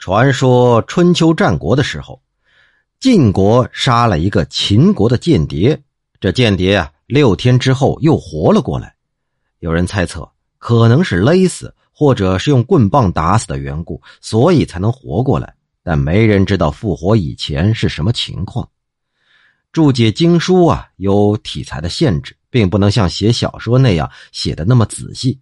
传说春秋战国的时候，晋国杀了一个秦国的间谍，这间谍啊，六天之后又活了过来。有人猜测，可能是勒死，或者是用棍棒打死的缘故，所以才能活过来。但没人知道复活以前是什么情况。注解经书啊，有题材的限制，并不能像写小说那样写的那么仔细。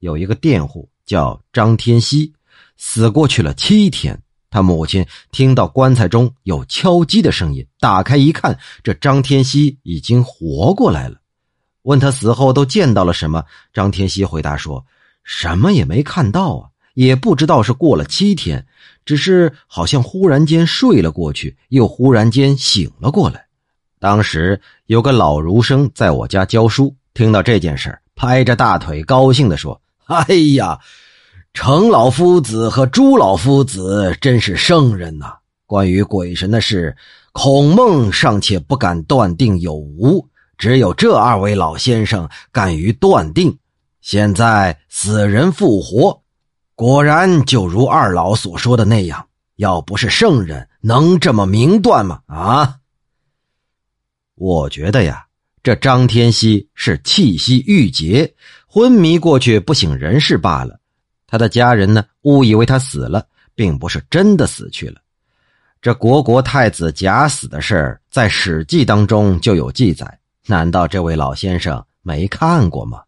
有一个佃户叫张天锡。死过去了七天，他母亲听到棺材中有敲击的声音，打开一看，这张天锡已经活过来了。问他死后都见到了什么，张天锡回答说：“什么也没看到啊，也不知道是过了七天，只是好像忽然间睡了过去，又忽然间醒了过来。当时有个老儒生在我家教书，听到这件事拍着大腿高兴地说：‘哎呀！’”程老夫子和朱老夫子真是圣人呐！关于鬼神的事，孔孟尚且不敢断定有无，只有这二位老先生敢于断定。现在死人复活，果然就如二老所说的那样。要不是圣人，能这么明断吗？啊！我觉得呀，这张天锡是气息郁结，昏迷过去，不省人事罢了。他的家人呢，误以为他死了，并不是真的死去了。这国国太子假死的事儿，在《史记》当中就有记载，难道这位老先生没看过吗？